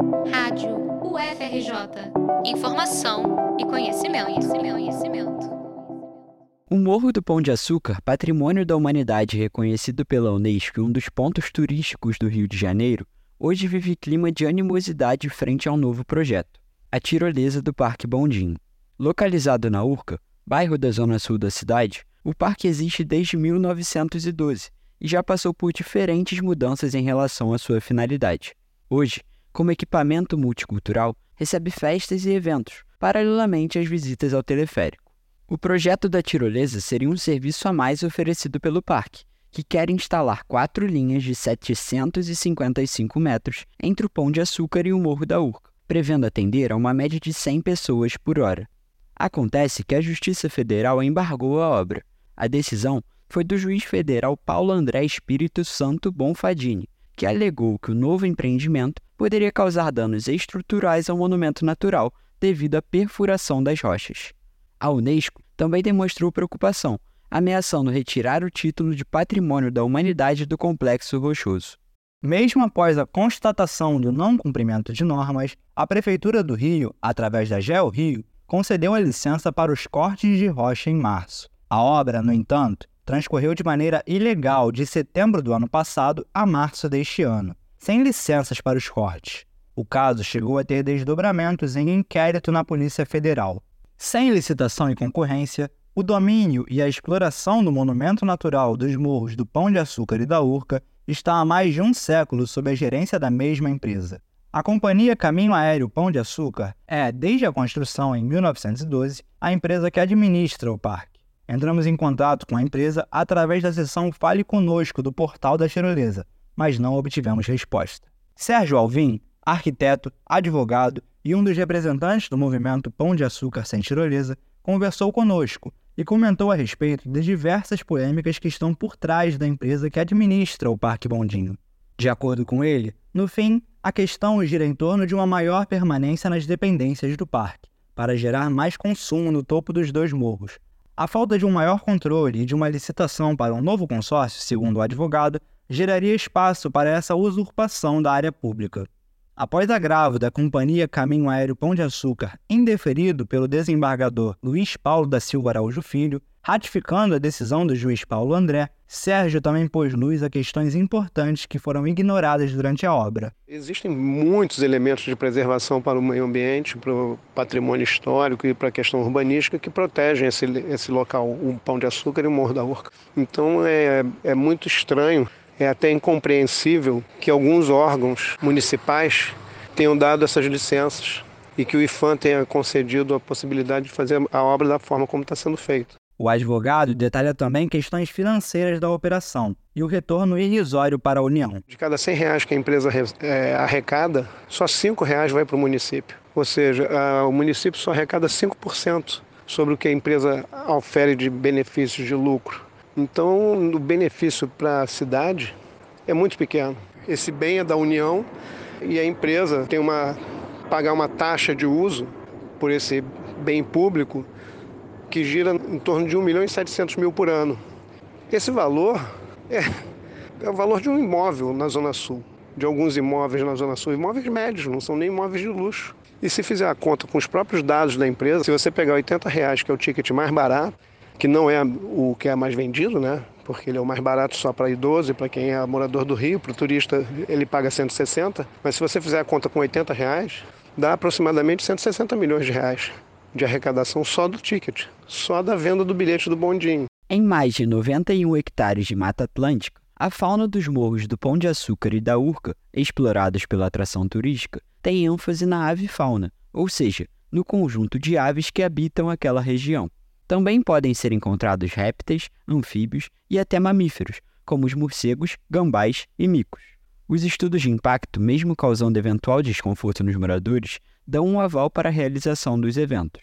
Rádio UFRJ. Informação e conhecimento, conhecimento, conhecimento. O Morro do Pão de Açúcar, patrimônio da humanidade reconhecido pela Unesco e um dos pontos turísticos do Rio de Janeiro, hoje vive clima de animosidade frente ao novo projeto, a tirolesa do Parque Bondinho. Localizado na Urca, bairro da zona sul da cidade, o parque existe desde 1912 e já passou por diferentes mudanças em relação à sua finalidade. Hoje, como equipamento multicultural, recebe festas e eventos, paralelamente às visitas ao teleférico. O projeto da tirolesa seria um serviço a mais oferecido pelo parque, que quer instalar quatro linhas de 755 metros entre o Pão de Açúcar e o Morro da Urca, prevendo atender a uma média de 100 pessoas por hora. Acontece que a Justiça Federal embargou a obra. A decisão foi do juiz federal Paulo André Espírito Santo Bonfadini, que alegou que o novo empreendimento poderia causar danos estruturais ao monumento natural devido à perfuração das rochas. A Unesco também demonstrou preocupação, ameaçando retirar o título de Patrimônio da Humanidade do Complexo Rochoso. Mesmo após a constatação do não cumprimento de normas, a Prefeitura do Rio, através da GeoRio, Rio, concedeu a licença para os cortes de rocha em março. A obra, no entanto, transcorreu de maneira ilegal de setembro do ano passado a março deste ano, sem licenças para os cortes. O caso chegou a ter desdobramentos em inquérito na Polícia Federal. Sem licitação e concorrência, o domínio e a exploração do monumento natural dos morros do Pão de Açúcar e da Urca está há mais de um século sob a gerência da mesma empresa. A companhia Caminho Aéreo Pão de Açúcar é, desde a construção em 1912, a empresa que administra o parque. Entramos em contato com a empresa através da seção Fale Conosco do portal da Tirolesa, mas não obtivemos resposta. Sérgio Alvim, arquiteto, advogado e um dos representantes do movimento Pão de Açúcar Sem Tirolesa, conversou conosco e comentou a respeito de diversas polêmicas que estão por trás da empresa que administra o Parque Bondinho. De acordo com ele, no fim, a questão gira em torno de uma maior permanência nas dependências do parque, para gerar mais consumo no topo dos dois morros, a falta de um maior controle e de uma licitação para um novo consórcio, segundo o advogado, geraria espaço para essa usurpação da área pública. Após agravo da Companhia Caminho Aéreo Pão de Açúcar, indeferido pelo desembargador Luiz Paulo da Silva Araújo Filho, ratificando a decisão do juiz Paulo André, Sérgio também pôs luz a questões importantes que foram ignoradas durante a obra. Existem muitos elementos de preservação para o meio ambiente, para o patrimônio histórico e para a questão urbanística que protegem esse, esse local, o Pão de Açúcar e o Morro da Urca. Então é, é muito estranho é até incompreensível que alguns órgãos municipais tenham dado essas licenças e que o IFAM tenha concedido a possibilidade de fazer a obra da forma como está sendo feito. O advogado detalha também questões financeiras da operação e o retorno irrisório para a União. De cada 100 reais que a empresa é, arrecada, só 5 reais vai para o município. Ou seja, o município só arrecada 5% sobre o que a empresa ofere de benefícios de lucro. Então, o benefício para a cidade é muito pequeno. Esse bem é da União e a empresa tem uma pagar uma taxa de uso por esse bem público que gira em torno de 1 milhão e 700 mil por ano. Esse valor é, é o valor de um imóvel na Zona Sul, de alguns imóveis na Zona Sul, imóveis médios, não são nem imóveis de luxo. E se fizer a conta com os próprios dados da empresa, se você pegar 80 reais, que é o ticket mais barato, que não é o que é mais vendido, né? Porque ele é o mais barato só para idoso e para quem é morador do Rio. Para o turista ele paga 160. Mas se você fizer a conta com 80 reais, dá aproximadamente 160 milhões de reais de arrecadação só do ticket, só da venda do bilhete do bondinho. Em mais de 91 hectares de Mata Atlântica, a fauna dos morros do Pão de Açúcar e da Urca, explorados pela atração turística, tem ênfase na avifauna, ou seja, no conjunto de aves que habitam aquela região. Também podem ser encontrados répteis, anfíbios e até mamíferos, como os morcegos, gambás e micos. Os estudos de impacto, mesmo causando eventual desconforto nos moradores, dão um aval para a realização dos eventos.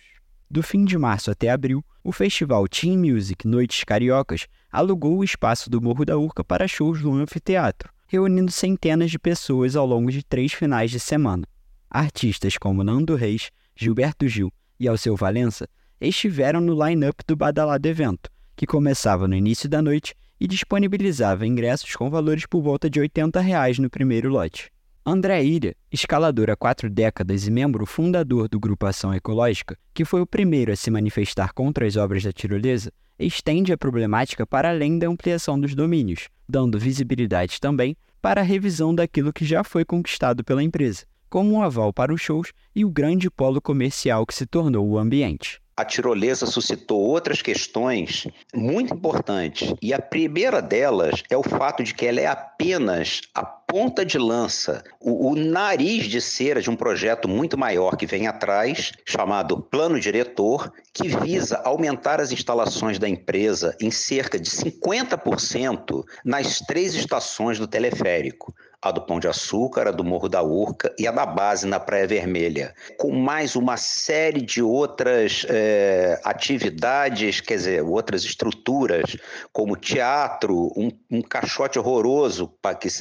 Do fim de março até abril, o festival Team Music Noites Cariocas alugou o espaço do Morro da Urca para shows no anfiteatro, reunindo centenas de pessoas ao longo de três finais de semana. Artistas como Nando Reis, Gilberto Gil e Alceu Valença estiveram no line-up do badalado evento, que começava no início da noite e disponibilizava ingressos com valores por volta de 80 reais no primeiro lote. André Ilha, escalador há quatro décadas e membro fundador do Grupo Ação Ecológica, que foi o primeiro a se manifestar contra as obras da tirolesa, estende a problemática para além da ampliação dos domínios, dando visibilidade também para a revisão daquilo que já foi conquistado pela empresa, como um aval para os shows e o grande polo comercial que se tornou o ambiente a tirolesa suscitou outras questões muito importantes. E a primeira delas é o fato de que ela é apenas a ponta de lança, o, o, nariz de cera de um projeto muito maior que vem atrás, chamado Plano Diretor, que visa aumentar as instalações da empresa em cerca de 50% nas três estações do teleférico a do Pão de Açúcar, a do Morro da Urca e a da base na Praia Vermelha, com mais uma série de outras é, atividades, quer dizer, outras estruturas, como teatro, um, um caixote horroroso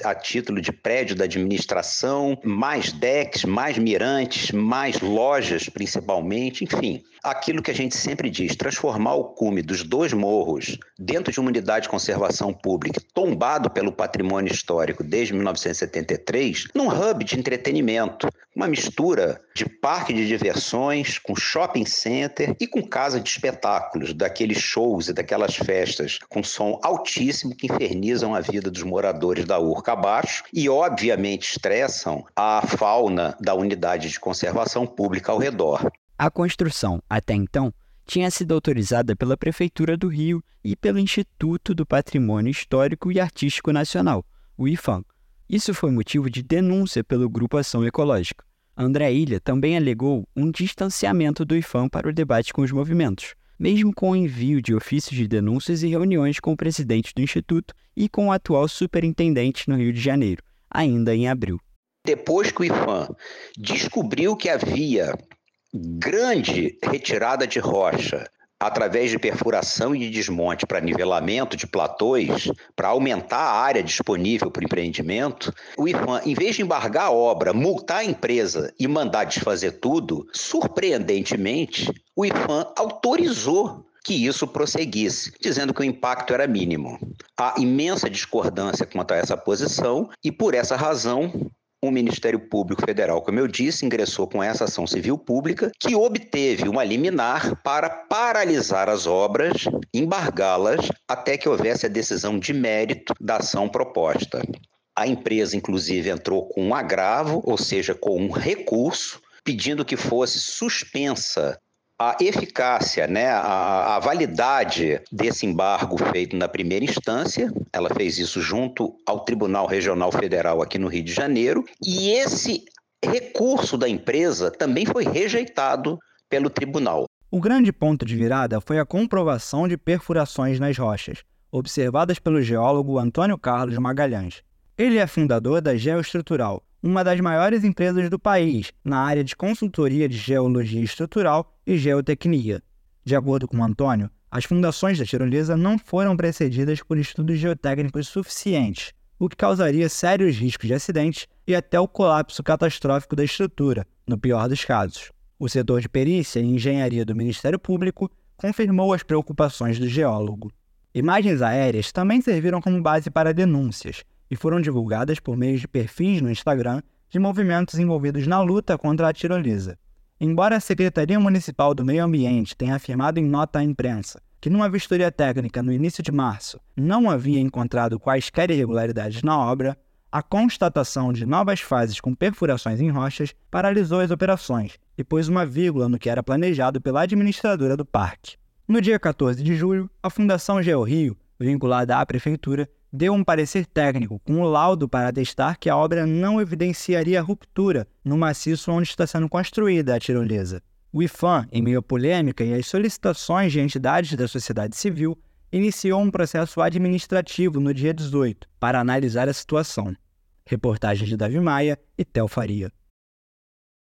a título de prédio da administração, mais decks, mais mirantes, mais lojas principalmente, enfim. Aquilo que a gente sempre diz, transformar o cume dos dois morros dentro de uma unidade de conservação pública, tombado pelo patrimônio histórico desde 1973, num hub de entretenimento, uma mistura de parque de diversões com shopping center e com casa de espetáculos, daqueles shows e daquelas festas com som altíssimo que infernizam a vida dos moradores da Urca abaixo e, obviamente, estressam a fauna da unidade de conservação pública ao redor. A construção, até então, tinha sido autorizada pela Prefeitura do Rio e pelo Instituto do Patrimônio Histórico e Artístico Nacional, o IFAM. Isso foi motivo de denúncia pelo Grupo Ação Ecológica. André Ilha também alegou um distanciamento do IFAM para o debate com os movimentos, mesmo com o envio de ofícios de denúncias e reuniões com o presidente do Instituto e com o atual superintendente no Rio de Janeiro, ainda em abril. Depois que o IFAM descobriu que havia grande retirada de rocha através de perfuração e de desmonte para nivelamento de platôs, para aumentar a área disponível para o empreendimento, o IFAM, em vez de embargar a obra, multar a empresa e mandar desfazer tudo, surpreendentemente, o IFAM autorizou que isso prosseguisse, dizendo que o impacto era mínimo. Há imensa discordância quanto a essa posição e, por essa razão, o Ministério Público Federal, como eu disse, ingressou com essa ação civil pública, que obteve uma liminar para paralisar as obras, embargá-las, até que houvesse a decisão de mérito da ação proposta. A empresa, inclusive, entrou com um agravo, ou seja, com um recurso, pedindo que fosse suspensa a eficácia, né, a, a, validade desse embargo feito na primeira instância. Ela fez isso junto ao Tribunal Regional Federal aqui no Rio de Janeiro. E esse recurso da empresa também foi rejeitado pelo tribunal. O grande ponto de virada foi a comprovação de perfurações nas rochas, observadas pelo geólogo Antônio Carlos Magalhães. Ele é fundador da Geoestrutural, uma das maiores empresas do país na área de consultoria de geologia estrutural e geotecnia. De acordo com Antônio, as fundações da tirolesa não foram precedidas por estudos geotécnicos suficientes, o que causaria sérios riscos de acidentes e até o colapso catastrófico da estrutura, no pior dos casos. O setor de perícia e engenharia do Ministério Público confirmou as preocupações do geólogo. Imagens aéreas também serviram como base para denúncias, e foram divulgadas por meio de perfis no Instagram de movimentos envolvidos na luta contra a tirolesa. Embora a Secretaria Municipal do Meio Ambiente tenha afirmado em nota à imprensa que numa vistoria técnica no início de março não havia encontrado quaisquer irregularidades na obra, a constatação de novas fases com perfurações em rochas paralisou as operações e pôs uma vírgula no que era planejado pela administradora do parque. No dia 14 de julho, a Fundação GeoRio, vinculada à prefeitura, deu um parecer técnico com um laudo para atestar que a obra não evidenciaria ruptura no maciço onde está sendo construída a tirolesa. O IFAM, em meio à polêmica e às solicitações de entidades da sociedade civil, iniciou um processo administrativo no dia 18 para analisar a situação. Reportagem de Davi Maia e Tel Faria.